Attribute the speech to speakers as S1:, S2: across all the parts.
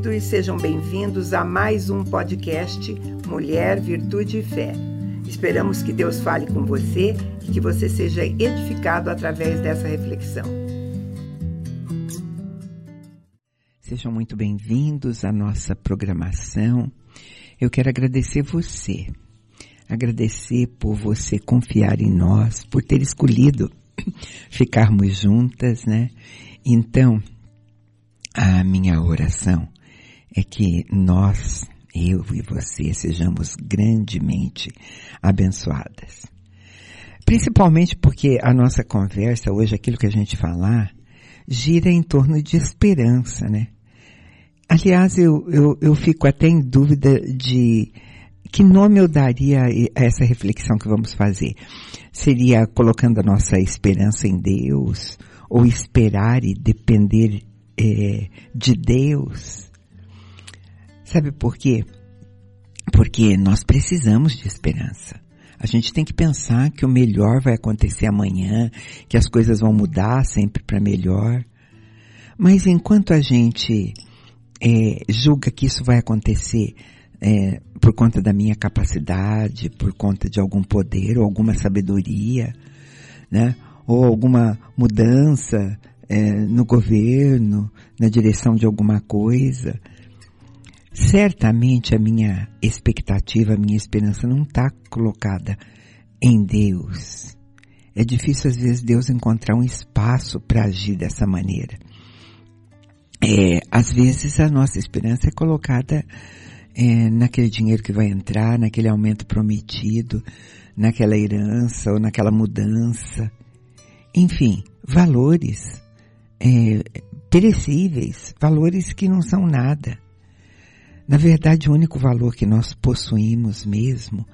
S1: queridos, sejam bem-vindos a mais um podcast Mulher, Virtude e Fé. Esperamos que Deus fale com você e que você seja edificado através dessa reflexão. Sejam muito bem-vindos à nossa programação. Eu quero agradecer você agradecer por você confiar em nós, por ter escolhido ficarmos juntas, né? Então, a minha oração é que nós, eu e você, sejamos grandemente abençoadas. Principalmente porque a nossa conversa hoje, aquilo que a gente falar, gira em torno de esperança, né? Aliás, eu, eu, eu fico até em dúvida de que nome eu daria a essa reflexão que vamos fazer? Seria colocando a nossa esperança em Deus? Ou esperar e depender é, de Deus? Sabe por quê? Porque nós precisamos de esperança. A gente tem que pensar que o melhor vai acontecer amanhã, que as coisas vão mudar sempre para melhor. Mas enquanto a gente é, julga que isso vai acontecer é, por conta da minha capacidade, por conta de algum poder ou alguma sabedoria, né? Ou alguma mudança é, no governo, na direção de alguma coisa. Certamente a minha expectativa, a minha esperança não está colocada em Deus. É difícil às vezes Deus encontrar um espaço para agir dessa maneira. É, às vezes a nossa esperança é colocada é, naquele dinheiro que vai entrar, naquele aumento prometido, naquela herança ou naquela mudança. Enfim, valores é, perecíveis, valores que não são nada. Na verdade, o único valor que nós possuímos mesmo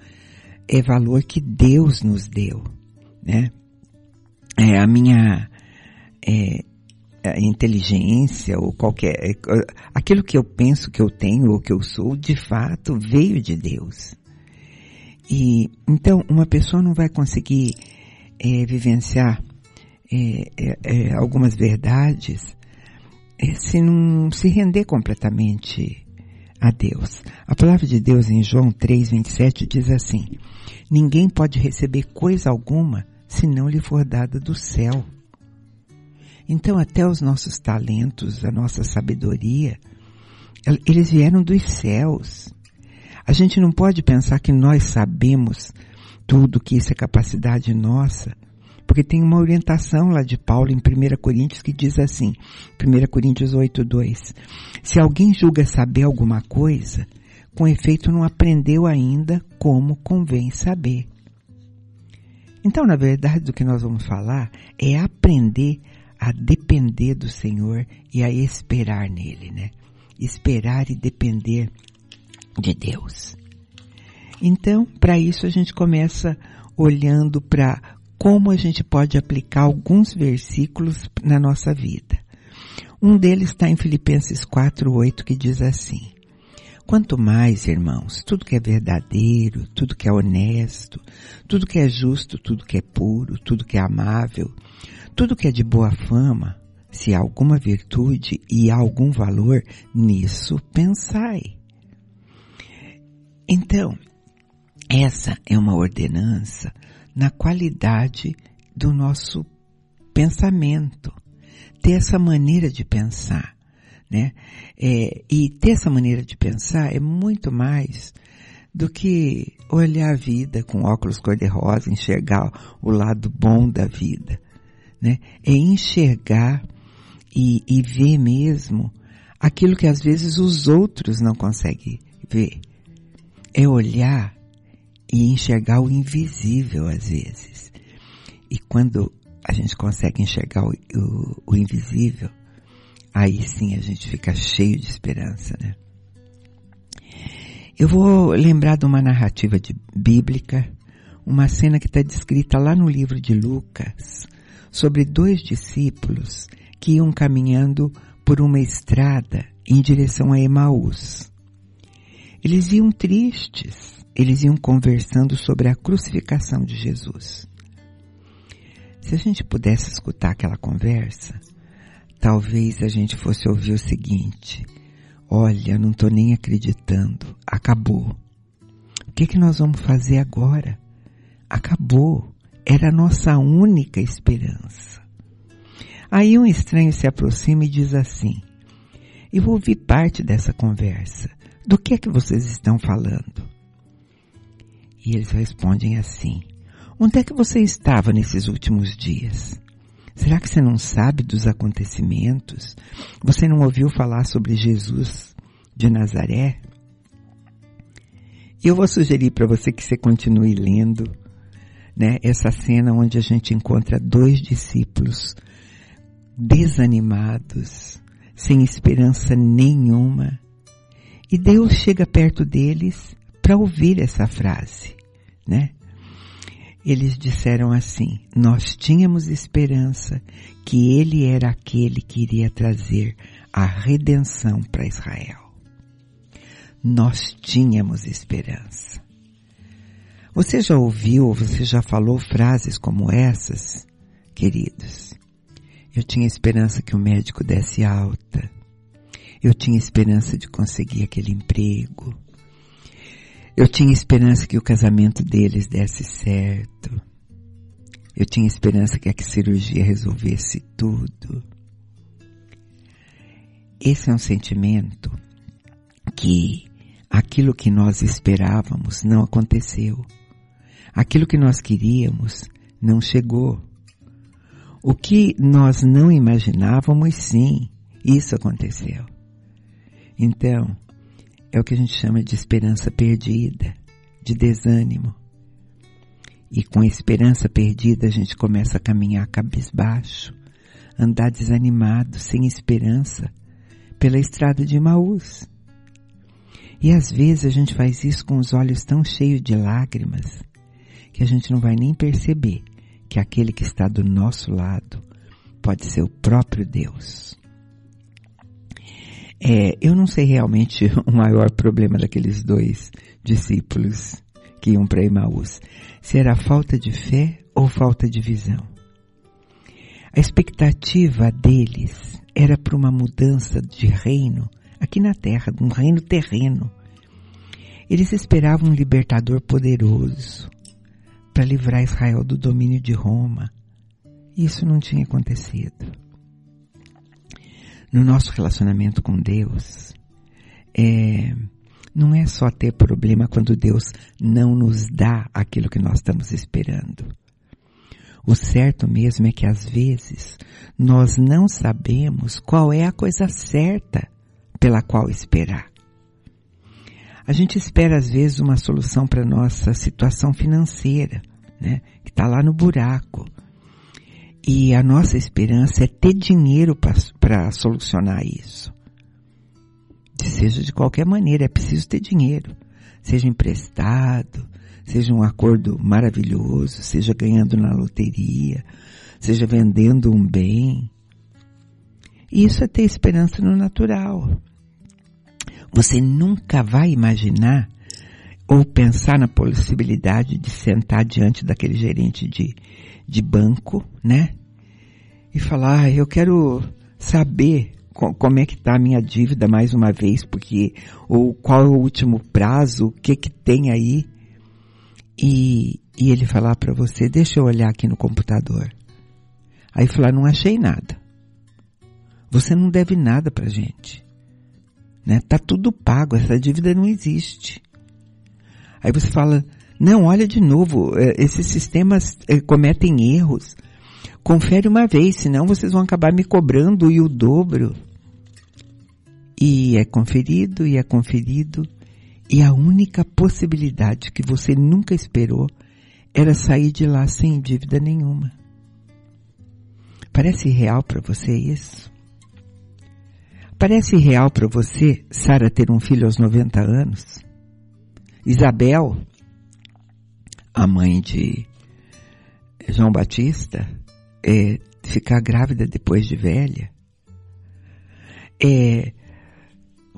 S1: é valor que Deus nos deu, né? É, a minha é, inteligência ou qualquer é, aquilo que eu penso que eu tenho ou que eu sou de fato veio de Deus e então uma pessoa não vai conseguir é, vivenciar é, é, algumas verdades se não se render completamente a Deus. A palavra de Deus em João 3:27 diz assim: Ninguém pode receber coisa alguma se não lhe for dada do céu. Então até os nossos talentos, a nossa sabedoria, eles vieram dos céus. A gente não pode pensar que nós sabemos tudo, que isso é capacidade nossa, porque tem uma orientação lá de Paulo em 1 Coríntios que diz assim, 1 Coríntios 8, 2, se alguém julga saber alguma coisa, com efeito não aprendeu ainda como convém saber. Então, na verdade, do que nós vamos falar é aprender a depender do Senhor e a esperar nele, né? Esperar e depender de Deus. Então, para isso a gente começa olhando para como a gente pode aplicar alguns versículos na nossa vida. Um deles está em Filipenses 4:8 que diz assim: Quanto mais, irmãos, tudo que é verdadeiro, tudo que é honesto, tudo que é justo, tudo que é puro, tudo que é amável, tudo que é de boa fama, se há alguma virtude e há algum valor, nisso pensai. Então, essa é uma ordenança na qualidade do nosso pensamento. Ter essa maneira de pensar, né? É, e ter essa maneira de pensar é muito mais do que olhar a vida com óculos cor-de-rosa, enxergar o lado bom da vida né? É enxergar e, e ver mesmo aquilo que às vezes os outros não conseguem ver. É olhar e enxergar o invisível às vezes. E quando a gente consegue enxergar o, o, o invisível, aí sim a gente fica cheio de esperança, né? Eu vou lembrar de uma narrativa de, bíblica, uma cena que está descrita lá no livro de Lucas, sobre dois discípulos que iam caminhando por uma estrada em direção a Emaús. Eles iam tristes, eles iam conversando sobre a crucificação de Jesus. Se a gente pudesse escutar aquela conversa, talvez a gente fosse ouvir o seguinte: Olha, não estou nem acreditando, acabou. O que, que nós vamos fazer agora? Acabou. Era a nossa única esperança. Aí um estranho se aproxima e diz assim: Eu ouvi parte dessa conversa. Do que é que vocês estão falando? E eles respondem assim: Onde é que você estava nesses últimos dias? Será que você não sabe dos acontecimentos? Você não ouviu falar sobre Jesus de Nazaré? Eu vou sugerir para você que você continue lendo, né, essa cena onde a gente encontra dois discípulos desanimados, sem esperança nenhuma. E Deus chega perto deles para ouvir essa frase, né? eles disseram assim: Nós tínhamos esperança que ele era aquele que iria trazer a redenção para Israel. Nós tínhamos esperança. Você já ouviu, você já falou frases como essas, queridos? Eu tinha esperança que o médico desse alta. Eu tinha esperança de conseguir aquele emprego. Eu tinha esperança que o casamento deles desse certo. Eu tinha esperança que a cirurgia resolvesse tudo. Esse é um sentimento que aquilo que nós esperávamos não aconteceu. Aquilo que nós queríamos não chegou. O que nós não imaginávamos, sim, isso aconteceu. Então, é o que a gente chama de esperança perdida, de desânimo. E com a esperança perdida a gente começa a caminhar cabisbaixo, andar desanimado, sem esperança, pela estrada de Maús. E às vezes a gente faz isso com os olhos tão cheios de lágrimas que a gente não vai nem perceber que aquele que está do nosso lado pode ser o próprio Deus. É, eu não sei realmente o maior problema daqueles dois discípulos que iam para Emaús. Se era falta de fé ou falta de visão. A expectativa deles era para uma mudança de reino aqui na terra, um reino terreno. Eles esperavam um libertador poderoso para livrar Israel do domínio de Roma. Isso não tinha acontecido no nosso relacionamento com Deus, é, não é só ter problema quando Deus não nos dá aquilo que nós estamos esperando. O certo mesmo é que às vezes nós não sabemos qual é a coisa certa pela qual esperar. A gente espera às vezes uma solução para nossa situação financeira, né, que está lá no buraco. E a nossa esperança é ter dinheiro para solucionar isso. Seja de qualquer maneira, é preciso ter dinheiro. Seja emprestado, seja um acordo maravilhoso, seja ganhando na loteria, seja vendendo um bem. Isso é ter esperança no natural. Você nunca vai imaginar ou pensar na possibilidade de sentar diante daquele gerente de, de banco, né? E falar, ah, eu quero saber como é que está a minha dívida mais uma vez, porque, ou qual é o último prazo, o que que tem aí. E, e ele falar para você, deixa eu olhar aqui no computador. Aí falar, não achei nada. Você não deve nada pra gente. Né? Tá tudo pago, essa dívida não existe. Aí você fala, não, olha de novo, é, esses sistemas é, cometem erros. Confere uma vez, senão vocês vão acabar me cobrando e o dobro. E é conferido e é conferido. E a única possibilidade que você nunca esperou era sair de lá sem dívida nenhuma. Parece real para você isso? Parece real para você, Sara, ter um filho aos 90 anos? Isabel, a mãe de João Batista, é, ficar grávida depois de velha. É,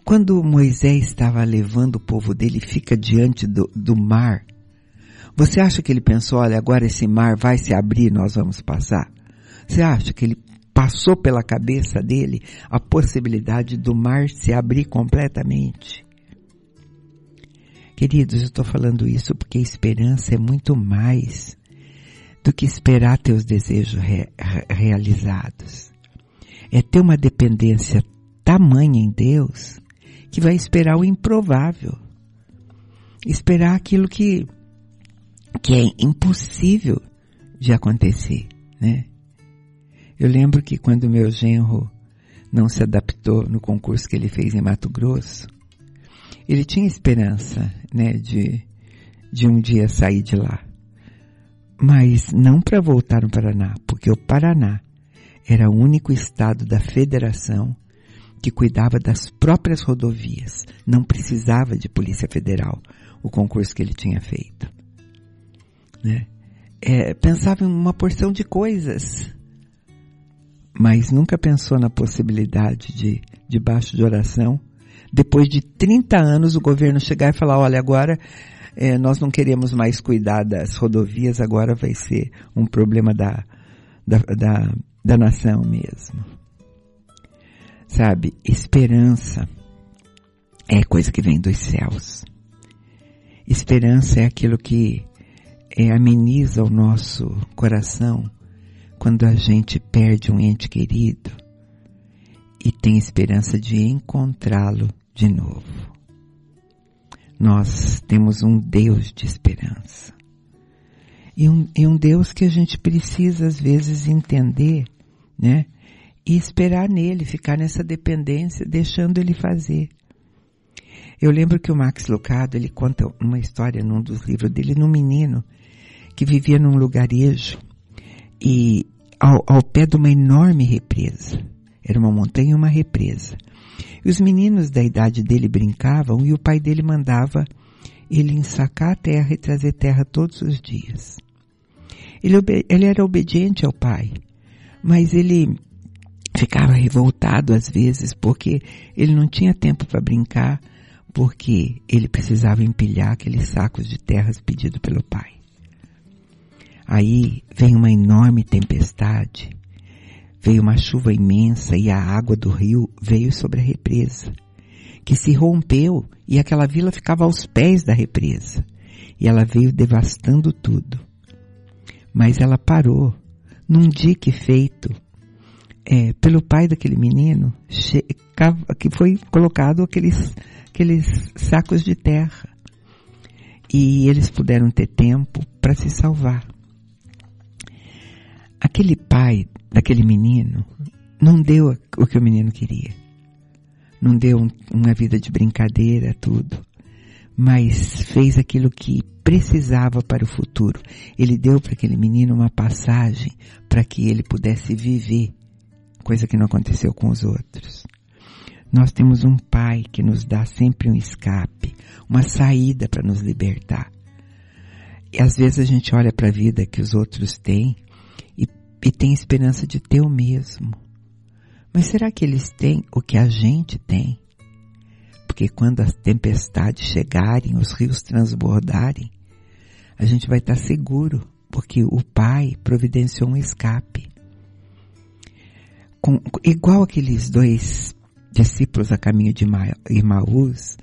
S1: quando Moisés estava levando o povo dele, fica diante do, do mar. Você acha que ele pensou, olha, agora esse mar vai se abrir, nós vamos passar? Você acha que ele passou pela cabeça dele a possibilidade do mar se abrir completamente? Queridos, eu estou falando isso porque esperança é muito mais do que esperar teus desejos re realizados. É ter uma dependência tamanha em Deus que vai esperar o improvável. Esperar aquilo que, que é impossível de acontecer, né? Eu lembro que quando meu genro não se adaptou no concurso que ele fez em Mato Grosso, ele tinha esperança, né, de, de um dia sair de lá. Mas não para voltar no Paraná, porque o Paraná era o único estado da federação que cuidava das próprias rodovias. Não precisava de Polícia Federal, o concurso que ele tinha feito. Né? É, pensava em uma porção de coisas, mas nunca pensou na possibilidade de, debaixo de oração, depois de 30 anos o governo chegar e falar, olha, agora é, nós não queremos mais cuidar das rodovias, agora vai ser um problema da, da, da, da nação mesmo. Sabe, esperança é coisa que vem dos céus. Esperança é aquilo que é, ameniza o nosso coração quando a gente perde um ente querido e tem esperança de encontrá-lo de novo. Nós temos um Deus de esperança. E um, e um Deus que a gente precisa às vezes entender, né? E esperar nele, ficar nessa dependência, deixando ele fazer. Eu lembro que o Max Lucado, ele conta uma história num dos livros dele, num menino que vivia num lugarejo e ao, ao pé de uma enorme represa. Era uma montanha e uma represa. E os meninos da idade dele brincavam e o pai dele mandava ele ensacar a terra e trazer terra todos os dias. Ele, ele era obediente ao pai, mas ele ficava revoltado às vezes porque ele não tinha tempo para brincar, porque ele precisava empilhar aqueles sacos de terras pedido pelo pai. Aí vem uma enorme tempestade Veio uma chuva imensa e a água do rio veio sobre a represa, que se rompeu e aquela vila ficava aos pés da represa. E ela veio devastando tudo. Mas ela parou num dique feito é, pelo pai daquele menino, que foi colocado aqueles, aqueles sacos de terra. E eles puderam ter tempo para se salvar. Aquele pai daquele menino não deu o que o menino queria. Não deu uma vida de brincadeira, tudo. Mas fez aquilo que precisava para o futuro. Ele deu para aquele menino uma passagem para que ele pudesse viver, coisa que não aconteceu com os outros. Nós temos um pai que nos dá sempre um escape, uma saída para nos libertar. E às vezes a gente olha para a vida que os outros têm e tem esperança de ter o mesmo. Mas será que eles têm o que a gente tem? Porque quando as tempestades chegarem, os rios transbordarem, a gente vai estar seguro, porque o Pai providenciou um escape. Com, igual aqueles dois discípulos a caminho de Imaús,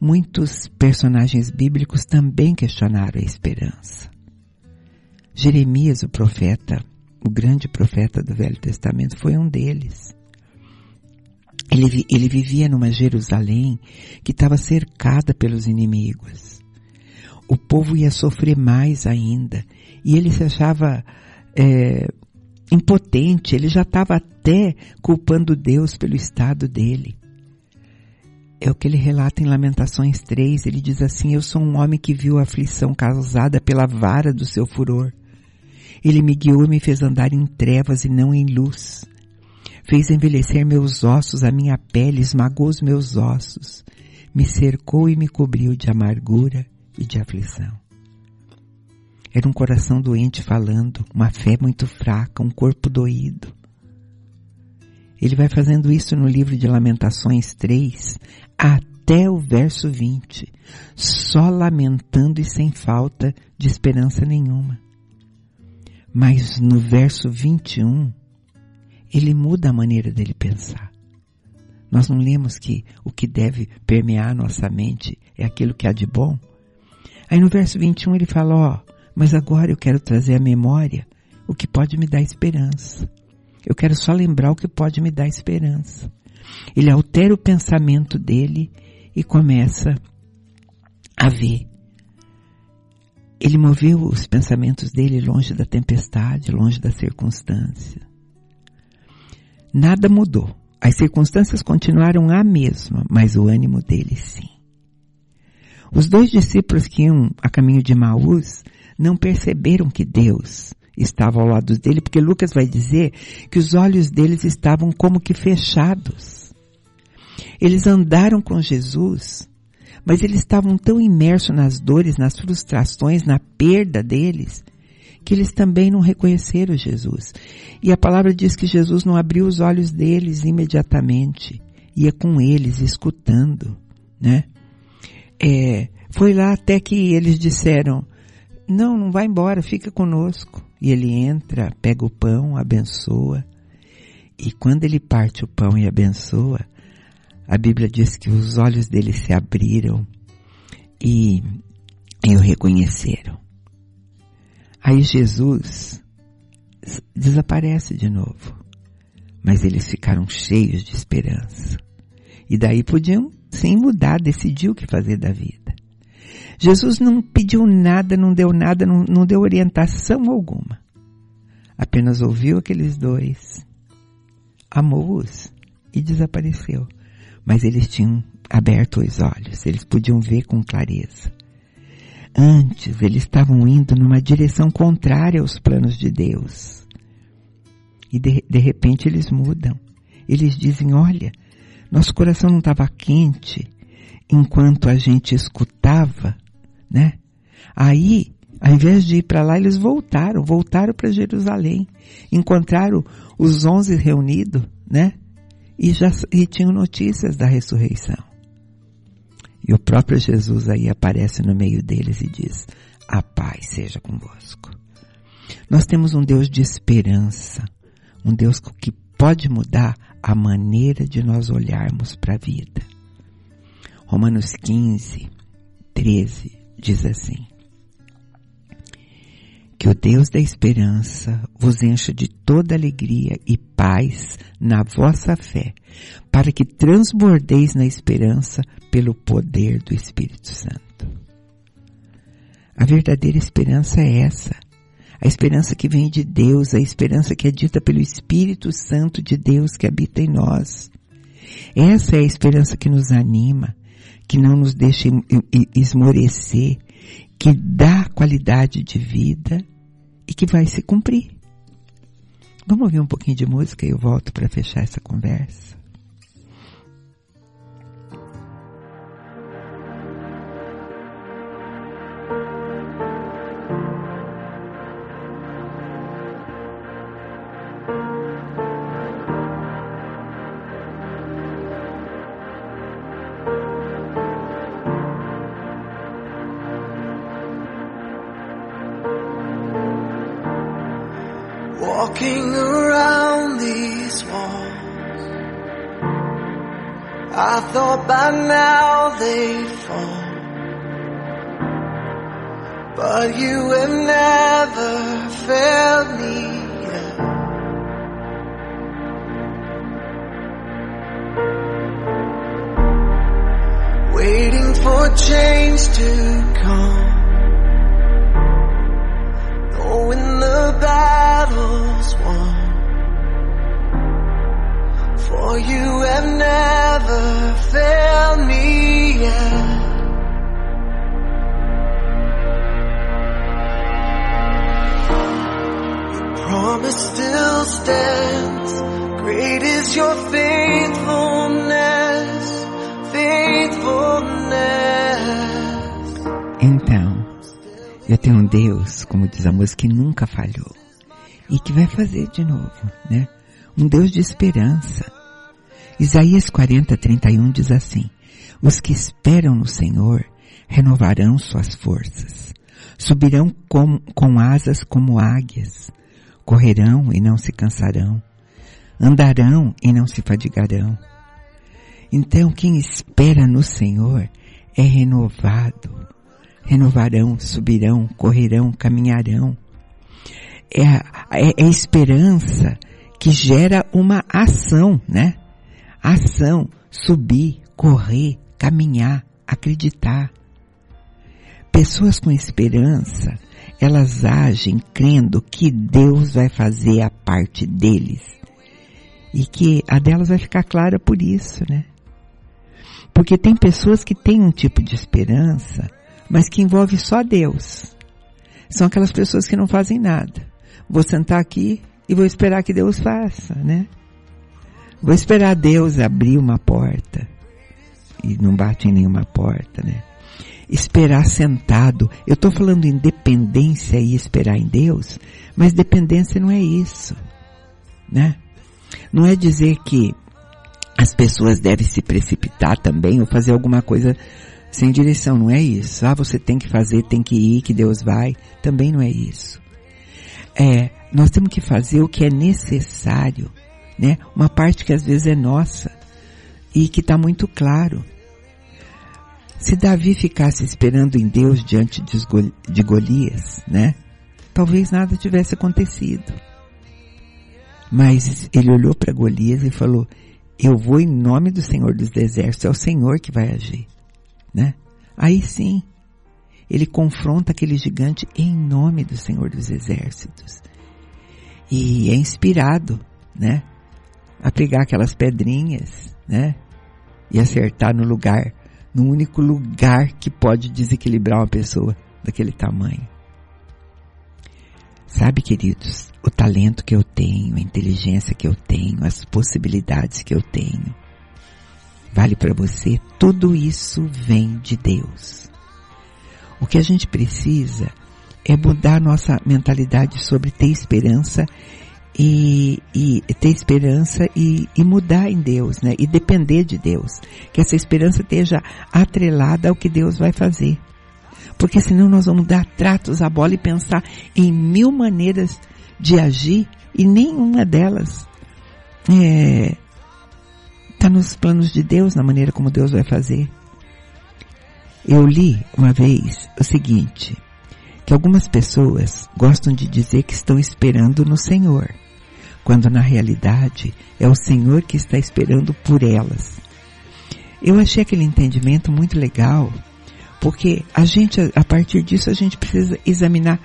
S1: muitos personagens bíblicos também questionaram a esperança. Jeremias, o profeta, o grande profeta do Velho Testamento, foi um deles. Ele, ele vivia numa Jerusalém que estava cercada pelos inimigos. O povo ia sofrer mais ainda. E ele se achava é, impotente, ele já estava até culpando Deus pelo estado dele. É o que ele relata em Lamentações 3, ele diz assim, eu sou um homem que viu a aflição causada pela vara do seu furor. Ele me guiou e me fez andar em trevas e não em luz. Fez envelhecer meus ossos, a minha pele esmagou os meus ossos. Me cercou e me cobriu de amargura e de aflição. Era um coração doente falando, uma fé muito fraca, um corpo doído. Ele vai fazendo isso no livro de Lamentações 3, até o verso 20, só lamentando e sem falta de esperança nenhuma. Mas no verso 21, ele muda a maneira dele pensar. Nós não lemos que o que deve permear nossa mente é aquilo que há de bom? Aí no verso 21 ele fala, ó, oh, mas agora eu quero trazer à memória o que pode me dar esperança. Eu quero só lembrar o que pode me dar esperança. Ele altera o pensamento dele e começa a ver. Ele moveu os pensamentos dele longe da tempestade, longe da circunstância. Nada mudou. As circunstâncias continuaram a mesma, mas o ânimo dele sim. Os dois discípulos que iam a caminho de Maús não perceberam que Deus estava ao lado dele, porque Lucas vai dizer que os olhos deles estavam como que fechados. Eles andaram com Jesus, mas eles estavam tão imersos nas dores, nas frustrações, na perda deles, que eles também não reconheceram Jesus. E a palavra diz que Jesus não abriu os olhos deles imediatamente, ia com eles, escutando, né? É, foi lá até que eles disseram, não, não vai embora, fica conosco. E ele entra, pega o pão, abençoa. E quando ele parte o pão e abençoa, a Bíblia diz que os olhos dele se abriram e, e o reconheceram. Aí Jesus desaparece de novo. Mas eles ficaram cheios de esperança. E daí podiam, sem mudar, decidir o que fazer da vida. Jesus não pediu nada, não deu nada, não, não deu orientação alguma. Apenas ouviu aqueles dois, amou-os e desapareceu. Mas eles tinham aberto os olhos, eles podiam ver com clareza. Antes, eles estavam indo numa direção contrária aos planos de Deus. E de, de repente eles mudam. Eles dizem, olha, nosso coração não estava quente enquanto a gente escutava, né? Aí, ao invés de ir para lá, eles voltaram, voltaram para Jerusalém, encontraram os onze reunidos, né? E já e tinham notícias da ressurreição. E o próprio Jesus aí aparece no meio deles e diz: A paz seja convosco. Nós temos um Deus de esperança, um Deus que pode mudar a maneira de nós olharmos para a vida. Romanos 15, 13 diz assim: que o Deus da esperança vos encha de toda alegria e paz na vossa fé, para que transbordeis na esperança pelo poder do Espírito Santo. A verdadeira esperança é essa. A esperança que vem de Deus, a esperança que é dita pelo Espírito Santo de Deus que habita em nós. Essa é a esperança que nos anima, que não nos deixa esmorecer, que dá qualidade de vida e que vai se cumprir. Vamos ouvir um pouquinho de música e eu volto para fechar essa conversa.
S2: Walking around these walls. I thought by now they'd fall. But you have never failed
S1: Deus, como diz a música, que nunca falhou. E que vai fazer de novo, né? Um Deus de esperança. Isaías 40, 31 diz assim, Os que esperam no Senhor renovarão suas forças. Subirão com, com asas como águias. Correrão e não se cansarão. Andarão e não se fadigarão. Então quem espera no Senhor é renovado. Renovarão, subirão, correrão, caminharão. É a, é, é esperança que gera uma ação, né? Ação, subir, correr, caminhar, acreditar. Pessoas com esperança, elas agem crendo que Deus vai fazer a parte deles. E que a delas vai ficar clara por isso, né? Porque tem pessoas que têm um tipo de esperança, mas que envolve só Deus. São aquelas pessoas que não fazem nada. Vou sentar aqui e vou esperar que Deus faça, né? Vou esperar Deus abrir uma porta e não bate em nenhuma porta, né? Esperar sentado. Eu estou falando em dependência e esperar em Deus, mas dependência não é isso, né? Não é dizer que as pessoas devem se precipitar também ou fazer alguma coisa sem direção, não é isso. Ah, você tem que fazer, tem que ir, que Deus vai. Também não é isso. É, nós temos que fazer o que é necessário, né? Uma parte que às vezes é nossa e que está muito claro. Se Davi ficasse esperando em Deus diante de Golias, né? Talvez nada tivesse acontecido. Mas ele olhou para Golias e falou: Eu vou em nome do Senhor dos Exércitos, é o Senhor que vai agir, né? Aí sim, ele confronta aquele gigante em nome do Senhor dos Exércitos. E é inspirado, né? A pegar aquelas pedrinhas, né? E acertar no lugar, no único lugar que pode desequilibrar uma pessoa daquele tamanho. Sabe, queridos, o talento que eu tenho, a inteligência que eu tenho, as possibilidades que eu tenho, vale para você, tudo isso vem de Deus. O que a gente precisa é mudar nossa mentalidade sobre ter esperança e, e ter esperança e, e, mudar em Deus, né? E depender de Deus. Que essa esperança esteja atrelada ao que Deus vai fazer. Porque senão nós vamos dar tratos à bola e pensar em mil maneiras de agir e nenhuma delas é, está nos planos de Deus, na maneira como Deus vai fazer. Eu li uma vez o seguinte, que algumas pessoas gostam de dizer que estão esperando no Senhor, quando na realidade é o Senhor que está esperando por elas. Eu achei aquele entendimento muito legal, porque a gente, a partir disso, a gente precisa examinar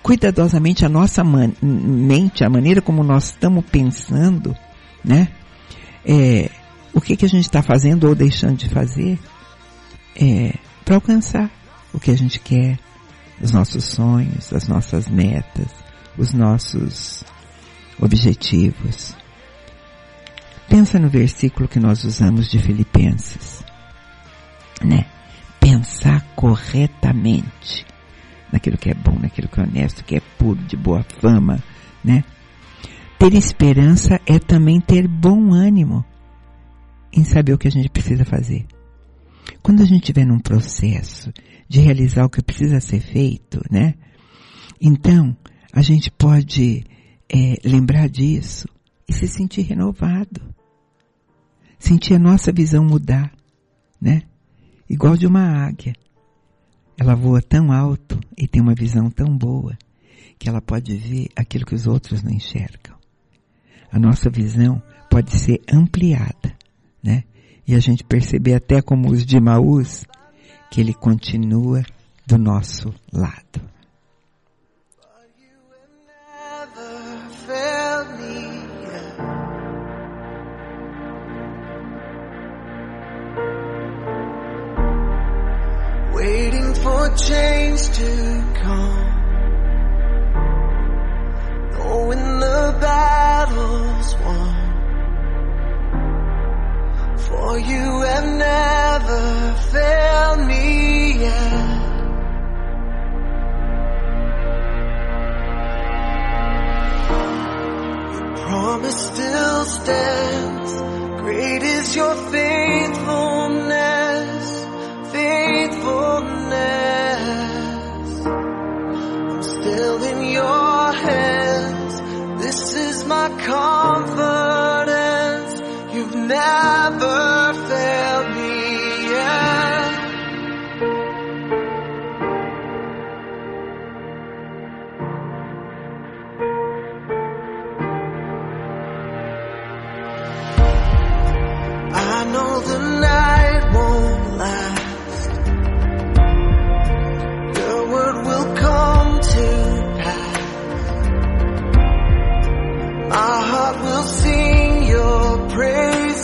S1: cuidadosamente a nossa mente, a maneira como nós estamos pensando, né? É, o que, que a gente está fazendo ou deixando de fazer, é, para alcançar o que a gente quer, os nossos sonhos, as nossas metas, os nossos objetivos. Pensa no versículo que nós usamos de Filipenses, né? Pensar corretamente naquilo que é bom, naquilo que é honesto, que é puro, de boa fama, né? Ter esperança é também ter bom ânimo em saber o que a gente precisa fazer. Quando a gente estiver num processo de realizar o que precisa ser feito, né? Então, a gente pode é, lembrar disso e se sentir renovado. Sentir a nossa visão mudar, né? Igual de uma águia. Ela voa tão alto e tem uma visão tão boa que ela pode ver aquilo que os outros não enxergam. A nossa visão pode ser ampliada, né? e a gente perceber até como os de Maús, que ele continua do nosso lado.
S2: Waiting for change to come. You have never failed me yet. Your promise still stands. Great is your faithfulness.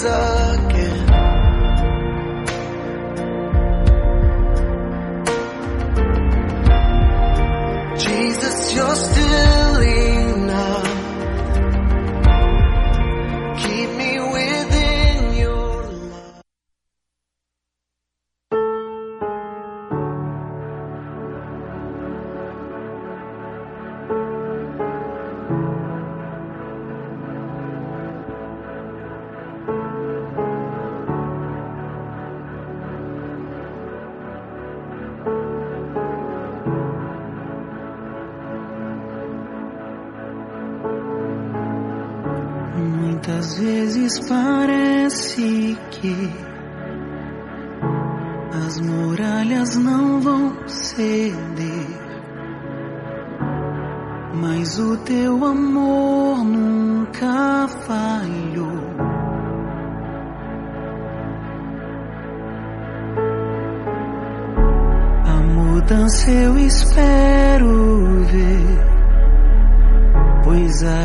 S2: Jesus.
S3: Às vezes parece que as muralhas não vão ceder, mas o teu amor nunca falha.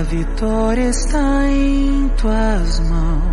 S3: vitória está em tuas mãos.